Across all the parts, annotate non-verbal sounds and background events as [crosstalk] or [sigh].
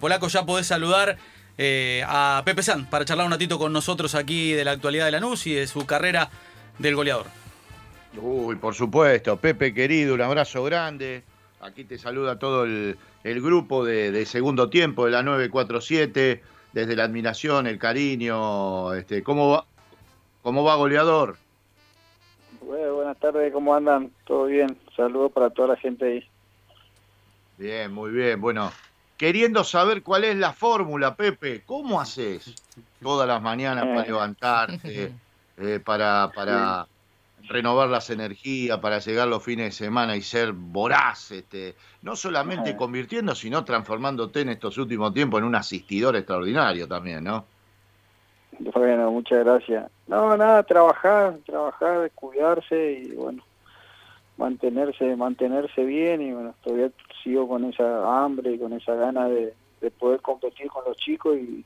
Polaco, ya podés saludar eh, a Pepe San para charlar un ratito con nosotros aquí de la actualidad de Lanús y de su carrera del goleador. Uy, por supuesto. Pepe querido, un abrazo grande. Aquí te saluda todo el, el grupo de, de, segundo tiempo de la 947, desde la admiración, el cariño. Este, ¿cómo, va, ¿Cómo va, goleador? Bueno, buenas tardes, ¿cómo andan? ¿Todo bien? Saludos para toda la gente ahí. Bien, muy bien. Bueno, queriendo saber cuál es la fórmula, Pepe. ¿Cómo haces todas las mañanas para levantarte, [laughs] eh, para, para renovar las energías, para llegar los fines de semana y ser voraz? Este, no solamente convirtiendo, sino transformándote en estos últimos tiempos en un asistidor extraordinario también, ¿no? Bueno, muchas gracias. No, nada, trabajar, trabajar, cuidarse y bueno, mantenerse mantenerse bien y bueno todavía sigo con esa hambre y con esa gana de, de poder competir con los chicos y,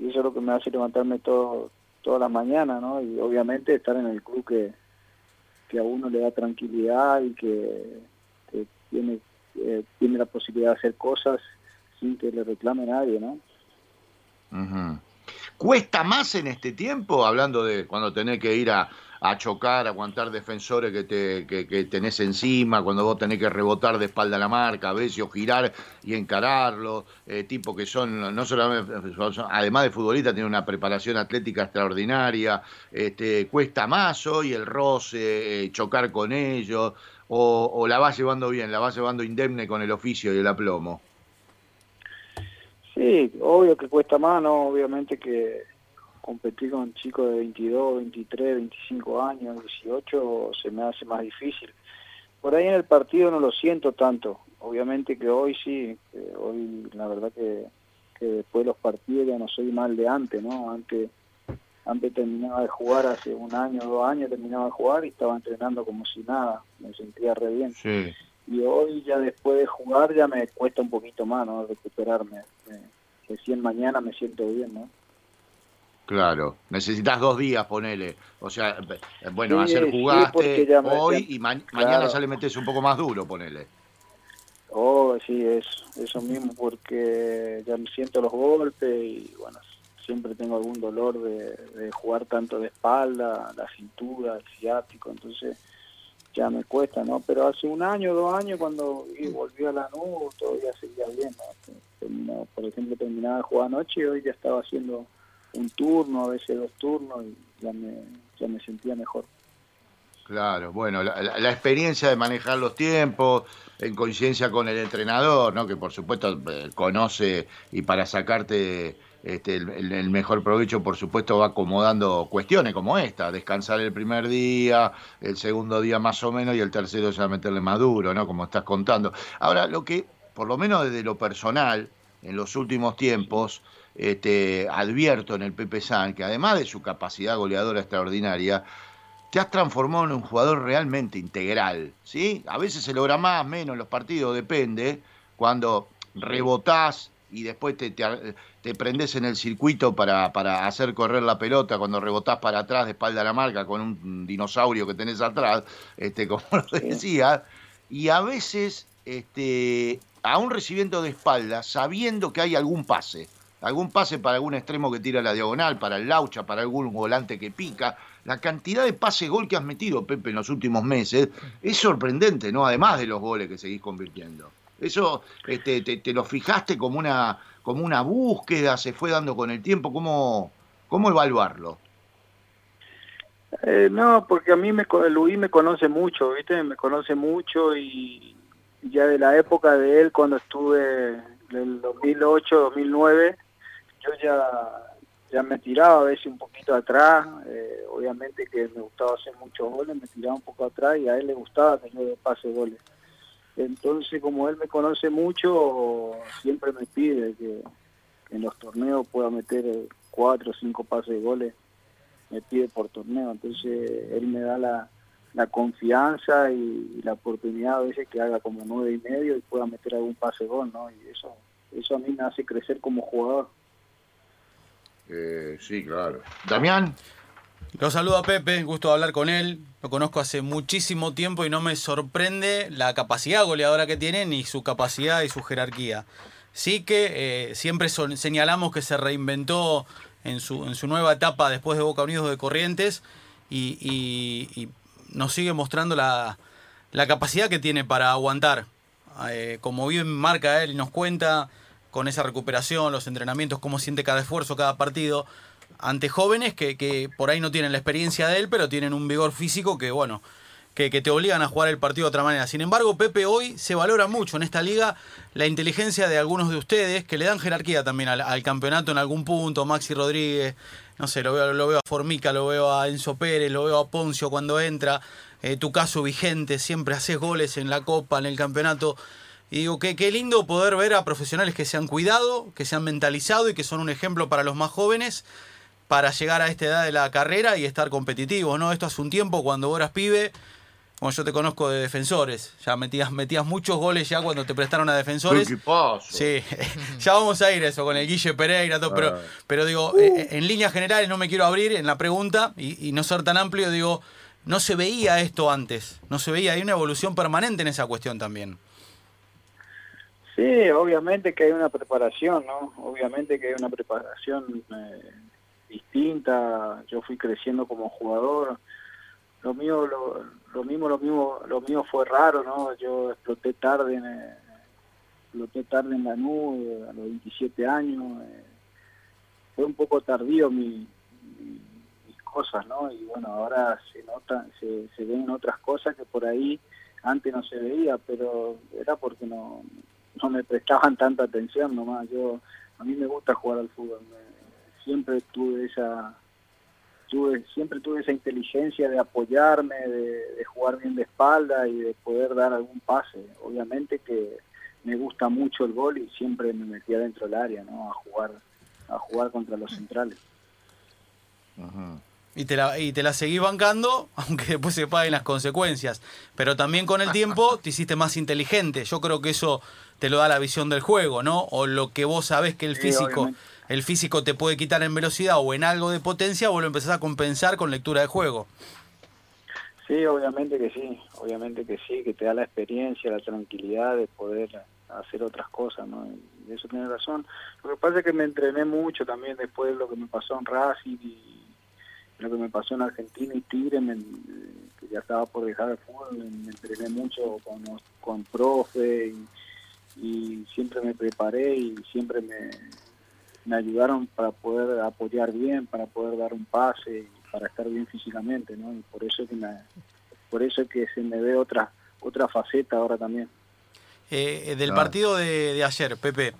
eso es lo que me hace levantarme todo toda la mañana no y obviamente estar en el club que, que a uno le da tranquilidad y que, que tiene eh, tiene la posibilidad de hacer cosas sin que le reclame nadie no cuesta más en este tiempo hablando de cuando tenés que ir a a chocar, a aguantar defensores que, te, que, que, tenés encima, cuando vos tenés que rebotar de espalda a la marca, a veces, o girar y encararlo, eh, tipo que son, no solamente, además de futbolistas, tienen una preparación atlética extraordinaria, este, cuesta más hoy el roce, eh, chocar con ellos, o, o la vas llevando bien, la vas llevando indemne con el oficio y el aplomo. Sí, obvio que cuesta más, ¿no? Obviamente que competir con chicos de 22, 23, 25 años, 18, se me hace más difícil. Por ahí en el partido no lo siento tanto. Obviamente que hoy sí, eh, hoy la verdad que, que después de los partidos ya no soy mal de antes, ¿no? Antes, antes terminaba de jugar hace un año, dos años, terminaba de jugar y estaba entrenando como si nada, me sentía re bien. Sí. Y hoy ya después de jugar ya me cuesta un poquito más, ¿no? Recuperarme. Me, recién mañana me siento bien, ¿no? Claro, necesitas dos días, ponele. O sea, bueno, sí, ayer jugaste sí, hoy y ma claro. mañana ya le metes un poco más duro, ponele. Oh, sí, eso, eso mismo, porque ya me siento los golpes y bueno, siempre tengo algún dolor de, de jugar tanto de espalda, la cintura, el ciático, entonces ya me cuesta, ¿no? Pero hace un año, dos años, cuando volví a la nube, todavía seguía bien, ¿no? Por ejemplo, terminaba de jugar anoche y hoy ya estaba haciendo un turno, a veces dos turnos, y ya me, ya me sentía mejor. Claro, bueno, la, la, experiencia de manejar los tiempos en coincidencia con el entrenador, ¿no? que por supuesto eh, conoce y para sacarte este, el, mejor provecho, por supuesto, va acomodando cuestiones como esta, descansar el primer día, el segundo día más o menos y el tercero ya meterle maduro, ¿no? como estás contando. Ahora, lo que, por lo menos desde lo personal, en los últimos tiempos, este, advierto en el Pepe San que además de su capacidad goleadora extraordinaria, te has transformado en un jugador realmente integral, ¿sí? A veces se logra más, menos, los partidos depende, cuando rebotás y después te, te, en el circuito para, para, hacer correr la pelota, cuando rebotás para atrás de espalda a la marca con un dinosaurio que tenés atrás, este, como lo decía, y a veces, este, aún recibiendo de espalda, sabiendo que hay algún pase, algún pase para algún extremo que tira la diagonal, para el laucha, para algún volante que pica. La cantidad de pase-gol que has metido, Pepe, en los últimos meses es sorprendente, ¿no? Además de los goles que seguís convirtiendo. Eso este, te, lo fijaste como una, como una búsqueda, se fue dando con el tiempo. ¿Cómo, cómo evaluarlo? Eh, no, porque a mí me, Luis me conoce mucho, ¿viste? Me conoce mucho y ya de la época de él, cuando estuve en el 2008, 2009, yo ya, ya me tiraba a veces un poquito atrás, eh, obviamente que me gustaba hacer muchos goles, me tiraba un poco atrás y a él le gustaba que yo pase goles. Entonces, como él me conoce mucho, siempre me pide que, en los torneos pueda meter cuatro o cinco pases de goles, me pide por torneo, entonces él me da la, la confianza y, la oportunidad a veces que haga como nueve y medio y pueda meter algún pase gol, ¿no? Y eso, eso a mí me hace crecer como jugador. Eh, sí, claro. Damián. Lo saludo a Pepe, gusto hablar con él. Lo conozco hace muchísimo tiempo y no me sorprende la capacidad goleadora que tiene ni su capacidad y su jerarquía. sí que eh, siempre señalamos que se reinventó en su, en su nueva etapa después de Boca Unidos de Corrientes y, nos sigue mostrando la, la, capacidad que tiene para aguantar. Eh, como bien marca él y nos cuenta con esa recuperación, los entrenamientos, cómo siente cada esfuerzo, cada partido, ante jóvenes que, que por ahí no tienen la experiencia de él, pero tienen un vigor físico que, bueno, que, te obligan a jugar el partido de otra manera. Sin embargo, Pepe, hoy se valora mucho en esta liga la inteligencia de algunos de ustedes que le dan jerarquía también al, campeonato en algún punto. Maxi Rodríguez, no sé, lo veo, lo veo a Formica, lo veo a Enzo Pérez, lo veo a Poncio cuando entra. Eh, tu caso vigente, siempre haces goles en la Copa, en el campeonato. Y digo, que qué lindo poder ver a profesionales que se han cuidado, que se han mentalizado y que son un ejemplo para los más jóvenes para llegar a esta edad de la carrera y estar competitivos, ¿no? Esto hace un tiempo, cuando vos eras pibe, como yo te conozco de defensores, ya metías, metías muchos goles ya cuando te prestaron a defensores. Sí, [laughs] ya vamos a ir eso con el Guille Pereira, todo, pero, ah. pero digo, eh, eh, en líneas generales no me quiero abrir en la pregunta y, no ser tan amplio, digo, no se veía esto antes, no se veía, hay una evolución permanente en esa cuestión también. Sí, obviamente que hay una preparación, ¿no? Obviamente que hay una preparación eh, distinta, yo fui creciendo como jugador, lo mío, lo, lo mismo, lo mismo, lo mío fue raro, ¿no? Yo exploté tarde en, eh, exploté tarde en la nube, a los 27 años. Eh, fue un poco tardío mi, mis cosas, ¿no? Y bueno, ahora se notan, se, se ven otras cosas que por ahí antes no se veía, pero era porque no, no me prestaban tanta atención nomás. Yo, a mí me gusta jugar al fútbol, siempre tuve esa tuve, siempre tuve esa inteligencia de apoyarme, de, jugar bien de espalda y de poder dar algún pase. Obviamente que me gusta mucho el gol y siempre me metía dentro del área, ¿no? A jugar, a jugar contra los centrales. Y te, la, y te la seguí bancando, [laughs] aunque después se paguen las consecuencias. Pero también con el tiempo te hiciste más inteligente. Yo creo que eso te lo da la visión del juego, ¿no? O lo que vos sabés que el físico el físico te puede quitar en velocidad o en algo de potencia, vos lo empezás a compensar con lectura de juego. Sí, obviamente que sí, obviamente que sí, que te da la experiencia, la tranquilidad de poder hacer otras cosas, ¿no? Y eso tiene razón. Lo que pasa es que me entrené mucho también después de lo que me pasó en Racing y lo que me pasó en Argentina y Tigre, que ya estaba por dejar el fútbol, me, entrené mucho con, con profe y, y siempre me preparé y siempre me, me ayudaron para poder apoyar bien, para poder dar un pase, para estar bien físicamente, ¿no? Y por eso que me, por eso que se me ve otra otra faceta ahora también. Eh, del partido de, ayer, Pepe, eh,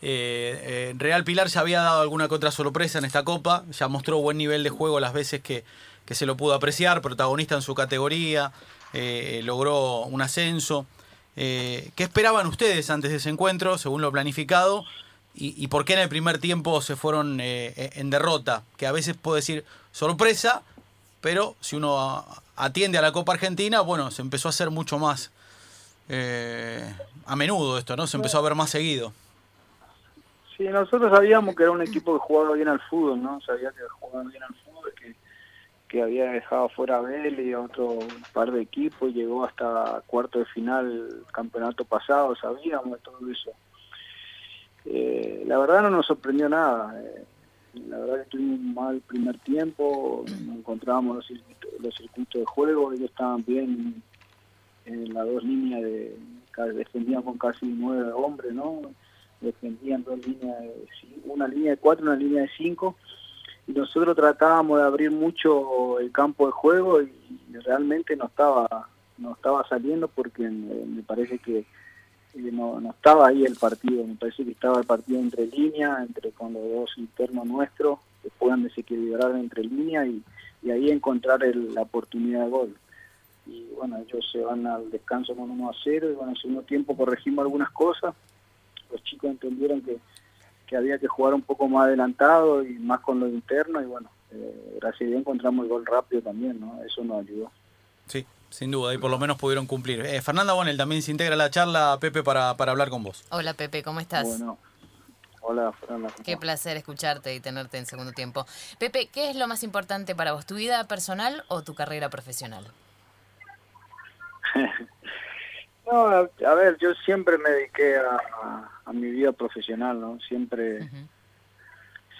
eh, Real Pilar ya había dado alguna que otra sorpresa en esta Copa, ya mostró buen nivel de juego las veces que, que se lo pudo apreciar, protagonista en su categoría, logró un ascenso. ¿Qué esperaban ustedes antes de ese encuentro, según lo planificado? y, por qué en el primer tiempo se fueron eh, eh, en derrota, que a veces puede decir sorpresa, pero si uno atiende a la Copa Argentina, bueno, se empezó a hacer mucho más eh, a menudo esto, ¿no? Se empezó a ver más seguido. Sí, nosotros sabíamos que era un equipo que jugaba bien al fútbol, ¿no? Sabía que jugaba bien al fútbol, que, había dejado fuera a Vélez y a otro par de equipos, llegó hasta cuarto de final campeonato pasado, sabíamos de todo eso eh, la verdad no nos sorprendió nada. Eh, la verdad que tuvimos un mal primer tiempo, no encontrábamos los circuitos, los circuitos de juego, ellos estaban bien en las dos líneas, de, defendían con casi nueve hombres, ¿no? Defendían dos líneas, una línea de cuatro, una línea de cinco, nosotros tratábamos de abrir mucho el campo de juego y, realmente no estaba no estaba saliendo porque me parece que no, no estaba ahí el partido, me parece que estaba el partido entre líneas, entre con los dos internos nuestros, que puedan desequilibrar entre líneas y, ahí encontrar la oportunidad de gol. Y bueno, ellos se van al descanso con 1 a 0 y bueno, en segundo tiempo corregimos algunas cosas, los chicos entendieron que, que había que jugar un poco más adelantado y más con lo interno y bueno, eh, gracias a Dios encontramos el gol rápido también, ¿no? Eso nos ayudó. Sí, sin duda, y por lo menos pudieron cumplir. Eh, Fernanda Bonel también se integra a la charla, Pepe, para, para hablar con vos. Hola, Pepe, ¿cómo estás? Bueno. Hola, Fernanda. Qué placer escucharte y tenerte en segundo tiempo. Pepe, ¿qué es lo más importante para vos, tu vida personal o tu carrera profesional? [laughs] no, a, ver, yo siempre me dediqué a, a mi vida profesional, ¿no? Siempre,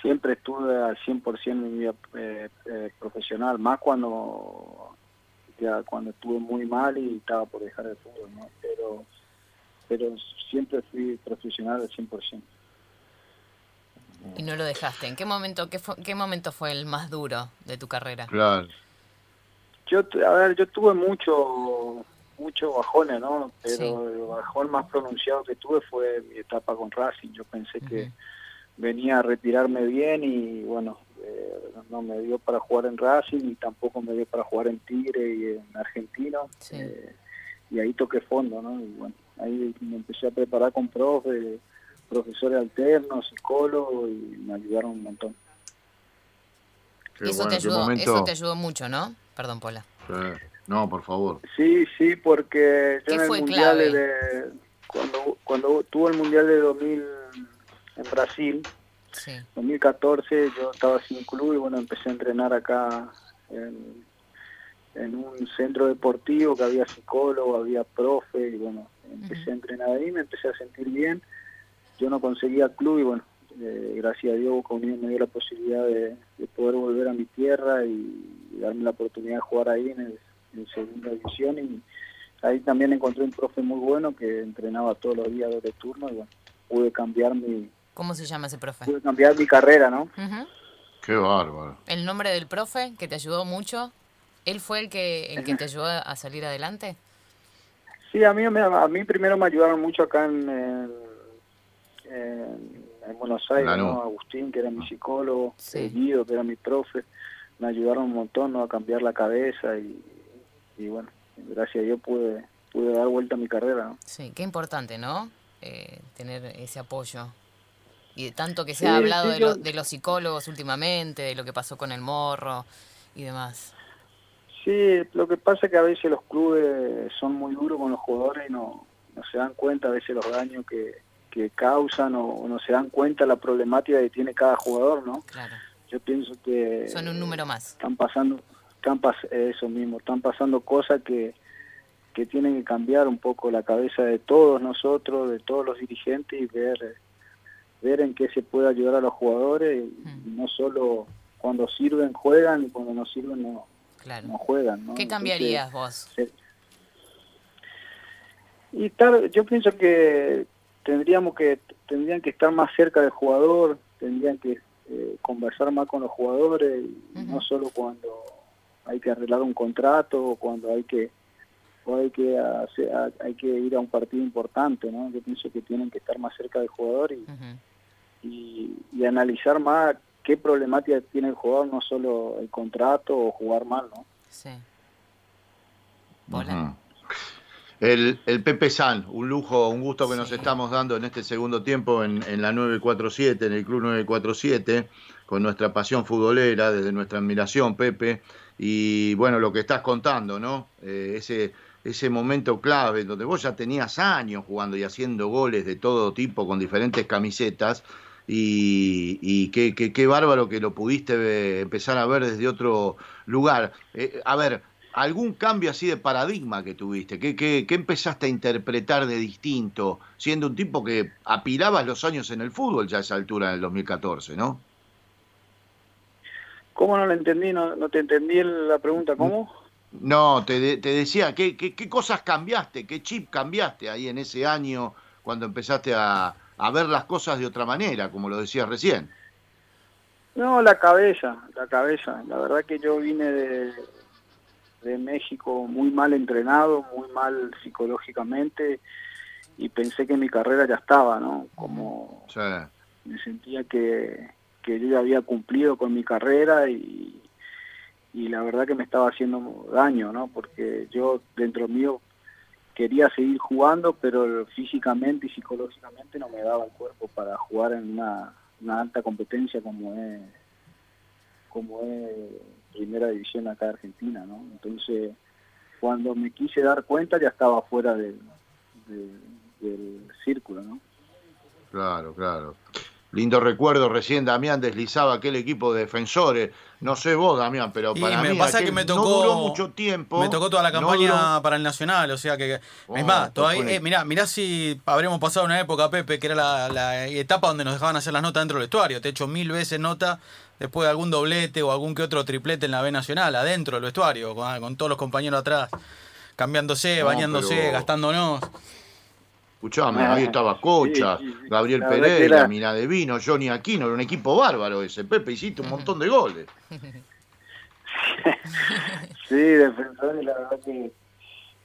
siempre estuve al 100% en mi vida eh, eh, profesional, más cuando ya cuando estuve muy mal y estaba por dejar el fútbol, ¿no? Pero, pero siempre fui profesional al 100%. Y no lo dejaste. ¿En qué momento, qué, qué momento fue el más duro de tu carrera? Claro. Yo, a ver, yo tuve mucho, mucho bajones, ¿no? Pero el bajón más pronunciado que tuve fue mi etapa con Racing. Yo pensé que venía a retirarme bien y bueno, eh, no me dio para jugar en Racing y tampoco me dio para jugar en Tigre y en Argentino. Eh, y ahí toqué fondo, ¿no? Y bueno, ahí me empecé a preparar con profe, profesores alternos, psicólogos y me ayudaron un montón. eso, te ayudó, eso te ayudó mucho, ¿no? Perdón, Pola. No, por favor. Sí, sí, porque yo en el mundial de cuando cuando tuvo el mundial de 2000 en Brasil, sí. 2014 yo estaba sin club y bueno empecé a entrenar acá en, en un centro deportivo que había psicólogo, había profe y bueno empecé a entrenar ahí, me empecé a sentir bien. Yo no conseguía club y bueno eh, gracias a Dios Boca me dio la posibilidad de, poder volver a mi tierra y, darme la oportunidad de jugar ahí en, el, segunda división y ahí también encontré un profe muy bueno que entrenaba todos los días de turno y bueno, pude cambiar mi... ¿Cómo se llama ese profe? Pude cambiar mi carrera, ¿no? Qué bárbaro. ¿El nombre del profe que te ayudó mucho? ¿Él fue el que, el que te ayudó a salir adelante? Sí, a mí, a mí primero me ayudaron mucho acá en en Buenos Aires, Agustín, que era mi psicólogo, Guido, que era mi profe, me ayudaron un montón a cambiar la cabeza y, bueno, gracias a Dios pude, pude dar vuelta a mi carrera. Sí, qué importante, ¿no? Eh, tener ese apoyo. Y tanto que se ha hablado de, de los psicólogos últimamente, de lo que pasó con el morro y demás. Sí, lo que pasa es que a veces los clubes son muy duros con los jugadores y no, no se dan cuenta a veces los daños que, que causan o, no se dan cuenta la problemática que tiene cada jugador, ¿no? Claro. Yo pienso que... Son un número más. Están pasando, están eso mismo, están pasando cosas que, que tienen que cambiar un poco la cabeza de todos nosotros, de todos los dirigentes y ver, ver en qué se puede ayudar a los jugadores, y no solo cuando sirven juegan y cuando no sirven no, no juegan. ¿no? ¿Qué cambiarías vos? Y tal, yo pienso que tendríamos que tendrían que estar más cerca del jugador, tendrían que eh, conversar más con los jugadores, no solo cuando hay que arreglar un contrato o cuando hay que o hay que hacer, hay que ir a un partido importante, ¿no? Yo pienso que tienen que estar más cerca del jugador y, y, analizar más qué problemática tiene el jugador, no solo el contrato o jugar mal, ¿no? Sí. El, el, Pepe San, un lujo, un gusto que nos estamos dando en este segundo tiempo en, en, la 947, en el Club 947, con nuestra pasión futbolera, desde nuestra admiración, Pepe. Y bueno, lo que estás contando, ¿no? Eh, ese, ese momento clave donde vos ya tenías años jugando y haciendo goles de todo tipo con diferentes camisetas. Y, qué, qué, qué, bárbaro que lo pudiste empezar a ver desde otro lugar. Eh, a ver, algún cambio así de paradigma que tuviste? ¿Qué, qué, empezaste a interpretar de distinto, siendo un tipo que apilabas los años en el fútbol ya a esa altura del 2014, ¿no? ¿Cómo no lo entendí? No, te entendí la pregunta, ¿cómo? No, te, te decía, ¿qué, ¿qué, qué, cosas cambiaste? ¿Qué chip cambiaste ahí en ese año cuando empezaste a, a ver las cosas de otra manera, como lo decías recién? No, la cabeza, la cabeza. La verdad que yo vine de, de México muy mal entrenado, muy mal psicológicamente y pensé que mi carrera ya estaba, ¿no? Como me sentía que, que yo ya había cumplido con mi carrera y, y la verdad que me estaba haciendo daño, ¿no? Porque yo dentro mío quería seguir jugando, pero físicamente y psicológicamente no me daba el cuerpo para jugar en una, una alta competencia como es como es primera división acá de Argentina, ¿no? Entonces, cuando me quise dar cuenta ya estaba fuera del, del círculo, ¿no? Claro, claro. Lindo recuerdo, recién Damián deslizaba aquel equipo de defensores. No sé vos, Damián, pero para me mí pasa que me tocó, no duró mucho tiempo. Me tocó toda la campaña para el Nacional, o sea que... es oh, más, todavía, eh, mirá, mirá si habremos pasado una época, Pepe, que era la, etapa donde nos dejaban hacer las notas dentro del vestuario. Te he hecho mil veces nota después de algún doblete o algún que otro triplete en la B Nacional, adentro del vestuario, con, todos los compañeros atrás, cambiándose, bañándose, gastándonos. Escuchame, ahí estaba Cocha, Gabriel Pereira, Mina de Vino, Johnny Aquino, era un equipo bárbaro ese. Pepe, hiciste un montón de goles. [laughs] sí, defensor, la verdad que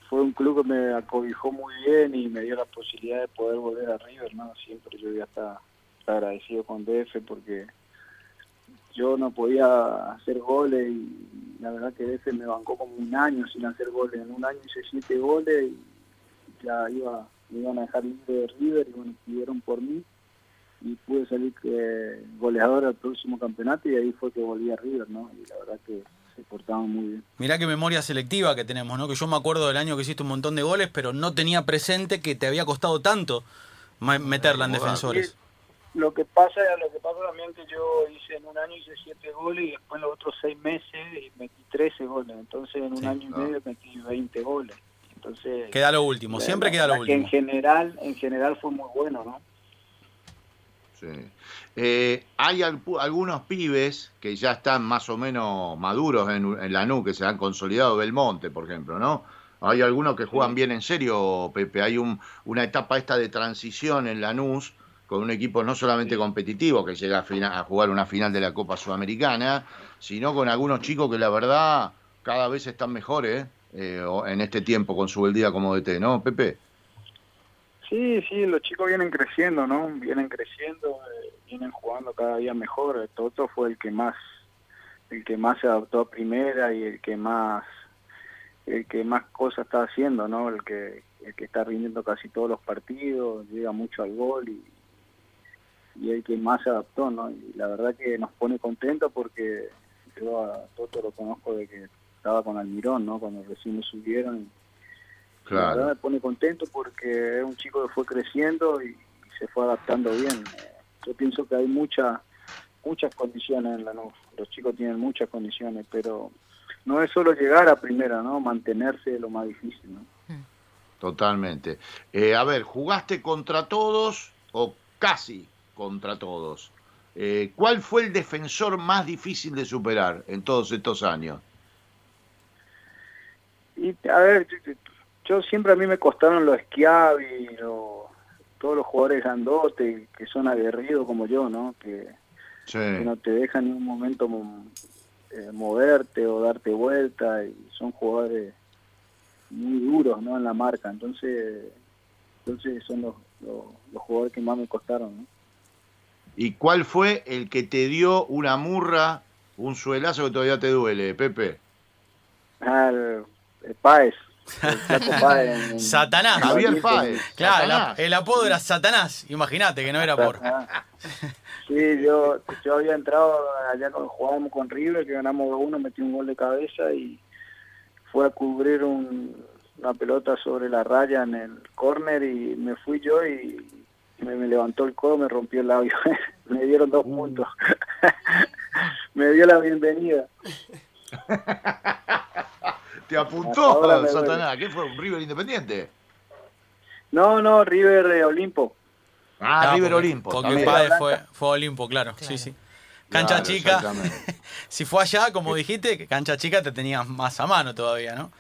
fue un club que me acobijó muy bien y me dio la posibilidad de poder volver a River, ¿no? Siempre yo ya está agradecido con DF porque yo no podía hacer goles y la verdad que DF me bancó como un año sin hacer goles. En un año hice siete goles y ya iba me iban a dejar libre de River y bueno, pidieron por mí y pude salir eh, goleador al próximo campeonato y ahí fue que volví a River, ¿no? Y la verdad que se portaban muy bien. Mirá qué memoria selectiva que tenemos, ¿no? Que yo me acuerdo del año que hiciste un montón de goles, pero no tenía presente que te había costado tanto meterla en defensores. Lo que pasa, lo que pasa también que yo hice en un año hice siete goles y después en los otros seis meses metí 13 goles, entonces en un año y medio metí 20 goles. Entonces, queda lo último, siempre queda lo último. en general, en general fue muy bueno, ¿no? Sí. Eh, hay algunos pibes que ya están más o menos maduros en, la NU, que se han consolidado, Belmonte, por ejemplo, ¿no? Hay algunos que juegan bien en serio, Pepe. Hay un, una etapa esta de transición en Lanús con un equipo no solamente competitivo que llega a, a, jugar una final de la Copa Sudamericana, sino con algunos chicos que la verdad cada vez están mejores. ¿eh? Eh, en este tiempo con su día como DT, ¿no, Pepe? Sí, sí, los chicos vienen creciendo, ¿no? Vienen creciendo, eh, vienen jugando cada día mejor. Toto fue el que más, el que más se adaptó a primera y el que más, el que más cosas está haciendo, ¿no? El que, el que está rindiendo casi todos los partidos, llega mucho al gol y, y el que más se adaptó, ¿no? Y la verdad que nos pone contentos porque yo a Toto lo conozco de que estaba con Almirón, ¿no? Cuando recién me subieron. Claro. La verdad me pone contento porque es un chico que fue creciendo y, se fue adaptando bien. Yo pienso que hay muchas muchas condiciones en la NUF. Los chicos tienen muchas condiciones, pero no es solo llegar a primera, ¿no? Mantenerse es lo más difícil, ¿no? Totalmente. Eh, a ver, ¿jugaste contra todos o casi contra todos? Eh, ¿Cuál fue el defensor más difícil de superar en todos estos años? Y a ver, yo, siempre a mí me costaron los Schiavi, todos los jugadores grandotes que son aguerridos como yo, ¿no? Que, no te dejan en un momento eh, moverte o darte vuelta y son jugadores muy duros, ¿no? En la marca, entonces, entonces son los, los, jugadores que más me costaron, ¿no? ¿Y cuál fue el que te dio una murra, un suelazo que todavía te duele, Pepe? Ah, Páez. [laughs] Satanás. Javier Páez. Claro, el apodo era Satanás. Imagínate que no era por. Sí, yo, yo había entrado allá cuando jugábamos con River, que ganamos 2-1, metí un gol de cabeza y fue a cubrir una pelota sobre la raya en el córner y me fui yo y me, levantó el codo, me rompió el labio. [laughs] me dieron dos uh. puntos. [laughs] me dio la bienvenida. Te apuntó Satanás. ¿Qué fue? ¿Un River Independiente? No, no, River eh, Olimpo. Ah, ah River Olimpo. Porque fue, fue Olimpo, claro. Sí, sí. Cancha chica. [laughs] si fue allá, como dijiste, cancha chica te tenías más a mano todavía, ¿no?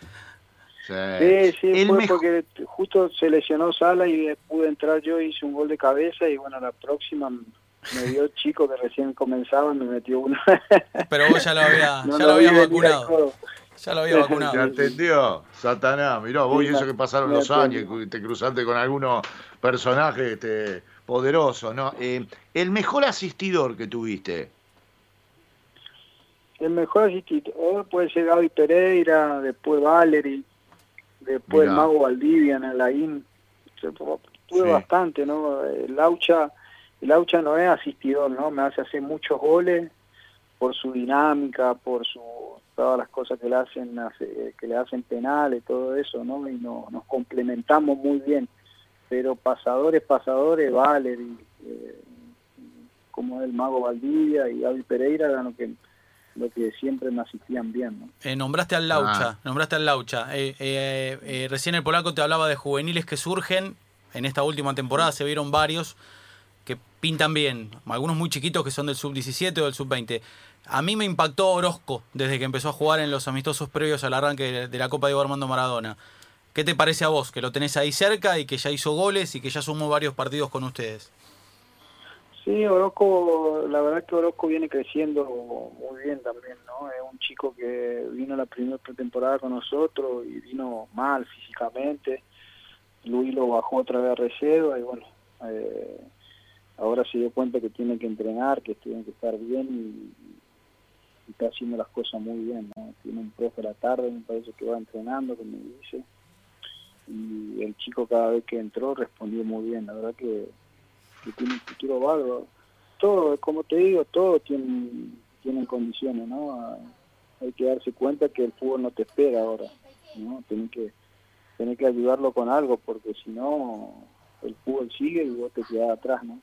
Sí, sí, fue porque justo se lesionó Sala y pude entrar yo, hice un gol de cabeza y bueno, la próxima me dio chico que recién comenzaba y me metió uno. Pero vos ya lo habías, [laughs] ya lo habías vacunado. Ya lo había [laughs] vacunado. ¿Te atendió? Satanás, mirá, vos y eso que pasaron los años, te cruzaste con algunos personajes este, poderosos, ¿no? Eh, el mejor asistidor que tuviste. El mejor asistidor puede ser Gaby Pereira, después Valery, después el Mago Valdivia en el IN. Tuve bastante, ¿no? El Laucha, el Laucha no es asistidor, ¿no? Me hace hacer muchos goles por su dinámica, por su todas las cosas que le hacen que le hacen penales todo eso no y no, nos complementamos muy bien pero pasadores pasadores Valery eh, como el Mago Valdivia y Avi Pereira eran lo que lo que siempre me asistían bien. ¿no? Eh, nombraste al Laucha, ah. nombraste al Laucha. Eh, recién el polaco te hablaba de juveniles que surgen. En esta última temporada se vieron varios que pintan bien. Algunos muy chiquitos que son del sub-17 o del sub-20. A mí me impactó Orozco desde que empezó a jugar en los amistosos previos al arranque de la Copa Diego Armando Maradona. ¿Qué te parece a vos? Que lo tenés ahí cerca y que ya hizo goles y que ya sumó varios partidos con ustedes. Sí, Orozco, la verdad que Orozco viene creciendo muy bien también, ¿no? Es un chico que vino la primera pretemporada con nosotros y vino mal físicamente. Luis lo bajó otra vez a reserva y bueno, eh, ahora se dio cuenta que tiene que entrenar, que tiene que estar bien y, está haciendo las cosas muy bien, ¿no? Tiene un profe a la tarde, me parece que va entrenando, como dice, y el chico cada vez que entró respondió muy bien, la verdad que, tiene un futuro bárbaro. Todo, como te digo, todo tiene, tienen condiciones, ¿no? Hay que darse cuenta que el fútbol no te espera ahora, ¿no? Que, tener que ayudarlo con algo, porque si no, el fútbol sigue y vos te quedás atrás, ¿no?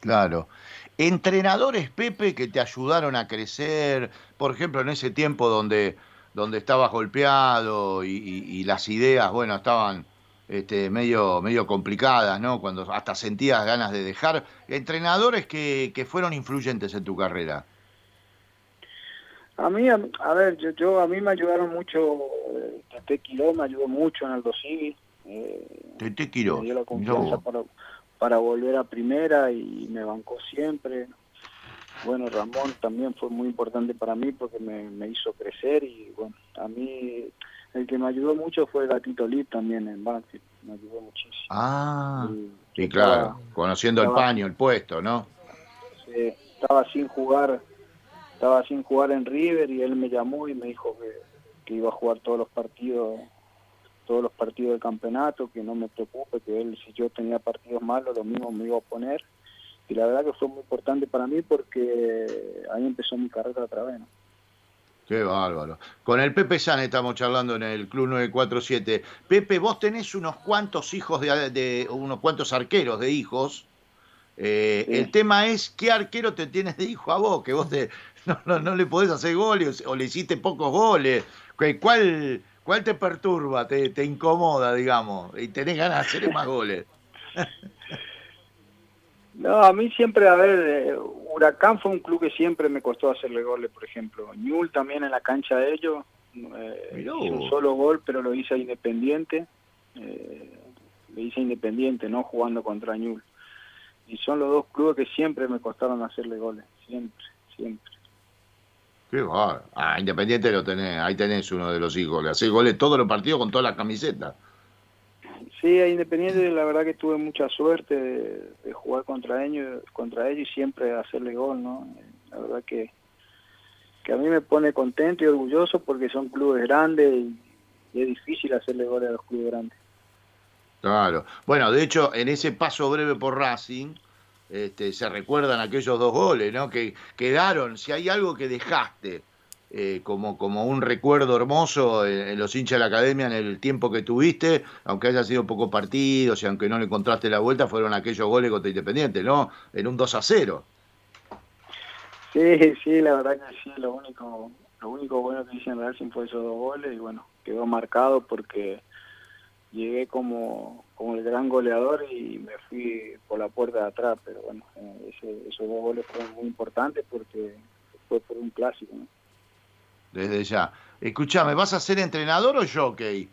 Claro. Entrenadores, Pepe, que te ayudaron a crecer, por ejemplo, en ese tiempo donde, donde estabas golpeado y, las ideas, bueno, estaban este, medio, medio complicadas, ¿no? Cuando hasta sentías ganas de dejar. Entrenadores que, que fueron influyentes en tu carrera. A mí, a, ver, yo, yo, a mí me ayudaron mucho, eh, Tete Quiró me ayudó mucho en Civi. Eh, Tete Quiró. Me dio la confianza para, para volver a primera y me bancó siempre. Bueno, Ramón también fue muy importante para mí porque me, hizo crecer y bueno, a mí el que me ayudó mucho fue el Gatito Lip también en Banfield, me ayudó muchísimo. Ah, y, claro, conociendo el paño, el puesto, ¿no? Sí, estaba sin jugar, estaba sin jugar en River y él me llamó y me dijo que iba a jugar todos los partidos todos los partidos del campeonato, que no me preocupe, que él, si yo tenía partidos malos, lo mismo me iba a poner. Y la verdad que fue muy importante para mí porque ahí empezó mi carrera otra vez. Qué bárbaro. Con el Pepe San estamos charlando en el Club 947. Pepe, vos tenés unos cuantos hijos, de, unos cuantos arqueros de hijos. Eh, el tema es, ¿qué arquero te tienes de hijo a vos? Que vos te, [laughs] no, no, le podés hacer goles o le hiciste pocos goles. ¿Cuál, ¿Cuál te perturba, te, te incomoda, digamos, y tenés ganas de hacer más goles? [laughs] No, a mí siempre, a ver, eh, Huracán fue un club que siempre me costó hacerle goles, por ejemplo. Ñul también en la cancha de ellos, eh, un solo gol, pero lo hice Independiente. Eh, lo hice Independiente, no jugando contra Ñul. Y son los dos clubes que siempre me costaron hacerle goles, siempre, siempre. Qué va. Ah, Independiente lo tenés, ahí tenés uno de los hijos. Le hacés goles todos los partidos con toda la camiseta. Sí, a Independiente la verdad que tuve mucha suerte de, jugar contra ellos, contra ellos y siempre hacerle gol, ¿no? La verdad que, que a mí me pone contento y orgulloso porque son clubes grandes y, es difícil hacerle goles a los clubes grandes. Claro. Bueno, de hecho, en ese paso breve por Racing, este, se recuerdan aquellos dos goles, ¿no? Que quedaron, si hay algo que dejaste eh, como, como un recuerdo hermoso en, los hinchas de la academia en el tiempo que tuviste, aunque haya sido poco partidos y aunque no le encontraste la vuelta, fueron aquellos goles contra Independiente, ¿no? En un 2 a 0. Sí, sí, la verdad que sí, lo único, lo único bueno que hice en Racing fue esos dos goles y bueno, quedó marcado porque llegué como, como el gran goleador y me fui por la puerta de atrás, pero bueno, eh, esos dos goles fueron muy importantes porque fue por un clásico. Desde ya. Escuchame, ¿vas a ser entrenador o jockey?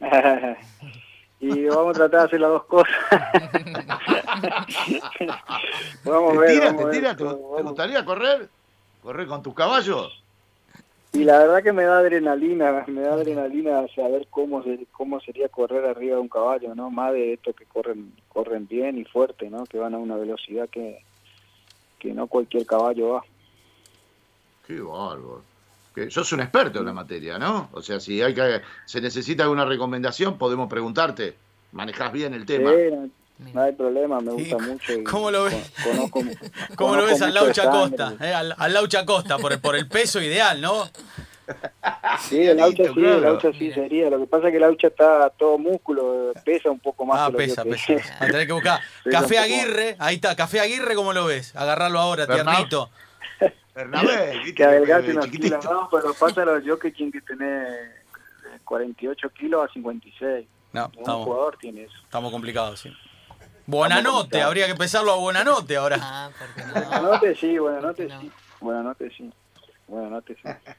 [laughs] y vamos a tratar de hacer las dos cosas. [laughs] vamos a ver. ¿Te, ¿Te gustaría correr? ¿Correr con tus caballos? Y la verdad que me da adrenalina, me da adrenalina saber cómo cómo sería correr arriba de un caballo, ¿no? Más de estos que corren corren bien y fuerte, ¿no? Que van a una velocidad que, que no cualquier caballo va. Qué bárbaro. Que sos un experto en la materia, ¿no? O sea, si hay que se necesita alguna recomendación, podemos preguntarte. Manejás bien el tema. No hay problema, me gusta mucho. ¿Cómo lo ves? [laughs] ¿Cómo lo ves al Laucha Costa? Eh, al, Laucha Costa, por el, por el peso ideal, ¿no? Sí, el Aucha sí, el Aucha sí sería. Lo que pasa es que el Aucha está todo músculo, pesa un poco más. Ah, que pesa, que- pesa. Va a tener que buscar. [laughs] Café Aguirre, ahí está, Café Aguirre, ¿cómo lo ves? Agarrarlo ahora, tiernito. Bernabé. [laughs] Que adelgace Eh, unos chiquitito. kilos, no, pero pasa los jockeys que tener eh, 48 kilos a 56. No, Un estamos, jugador tiene eso. estamos complicados, sí. Buenanote, habría que pesarlo a Buenanote ahora. Ah, porque no. Buenas noches, sí, buenas noches, No. sí. Buenas noches, sí. [laughs]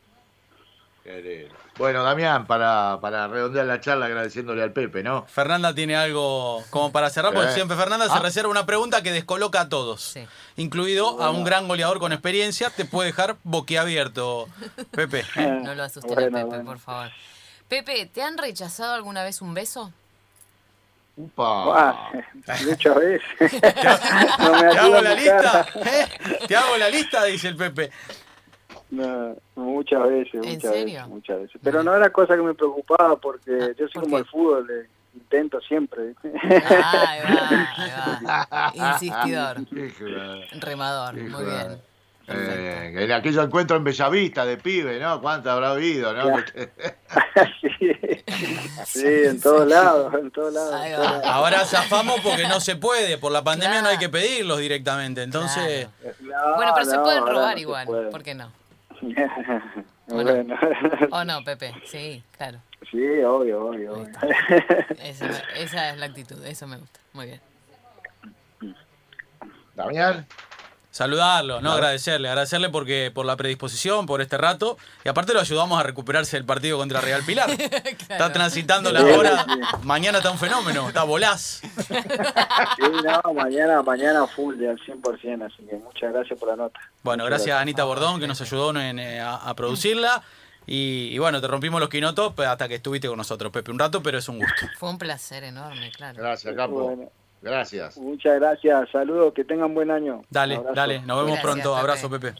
Sí. Bueno, Damián, para, para redondear la charla agradeciéndole al Pepe, ¿no? Fernanda tiene algo como para cerrar, porque Eh. siempre Fernanda se Ah. reserva una pregunta que descoloca a todos, Sí. incluido a un gran goleador con experiencia. Te puede dejar boquiabierto, Pepe. [laughs] ¿eh? No lo asusten Bueno, a Pepe, bueno. por favor. Pepe, ¿te han rechazado alguna vez un beso? Upa. Buah, muchas veces. [laughs] no me ¿Te hago la lista? ¿Eh? ¿Te hago la lista? Dice el Pepe. No, muchas veces, ¿En muchas serio? veces, muchas veces. Pero no era cosa que me preocupaba porque yo soy ¿por como qué? el fútbol, eh, intento siempre. Ah, ahí va, ahí va. Insistidor, remador, muy bien. Perfecto. Eh, en aquello encuentro en Bellavista de pibe, ¿no? ¿Cuánto habrá oído, no? sí, [laughs] [laughs] sí, en todos lados, en todos lados. En. Ahora zafamos porque no se puede. Por la pandemia no hay que pedirlos directamente. Entonces, No, Bueno, pero se pueden robar no igual, puede. ¿por qué no? [laughs] bueno, ¿O no, Pepe? Sí, claro. sí, obvio, obvio. obvio. Esa, esa es la actitud, eso me gusta. Muy bien. Damián, saludarlo, no agradecerle, agradecerle porque por la predisposición, por este rato. Y aparte lo ayudamos a recuperarse del partido contra Real Pilar. [laughs] Está transitando la hora. Mañana está un fenómeno, está volás. [laughs] Sí, no, mañana, mañana full de al 100%, así que muchas gracias por la nota. Bueno, Muchas gracias a Anita Bordón que nos ayudó en, eh, a, a producirla. Y, y bueno, te rompimos los quinotos hasta que estuviste con nosotros, Pepe, un rato, pero es un gusto. Fue un placer enorme, claro. gracias, Capo. Bueno. Gracias. Muchas gracias, saludos, que tengan buen año. Dale, dale, nos vemos Gracias, pronto. Pepe. Abrazo, Pepe.